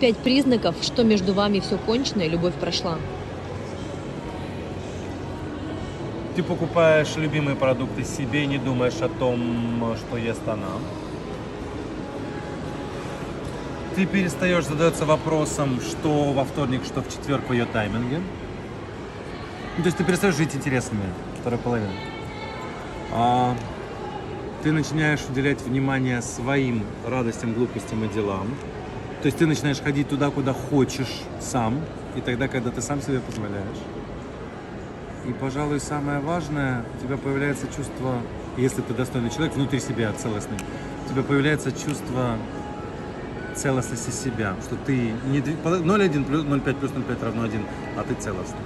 пять признаков, что между вами все кончено и любовь прошла. Ты покупаешь любимые продукты себе и не думаешь о том, что ест она. Ты перестаешь задаться вопросом, что во вторник, что в четверг в ее тайминге. Ну, то есть ты перестаешь жить интересами, вторая половина. А, ты начинаешь уделять внимание своим радостям, глупостям и делам. То есть ты начинаешь ходить туда, куда хочешь сам, и тогда, когда ты сам себе позволяешь. И, пожалуй, самое важное, у тебя появляется чувство, если ты достойный человек, внутри себя целостный, у тебя появляется чувство целостности себя, что ты не дви- 0,1 плюс 0,5 плюс 0,5 равно 1, а ты целостный.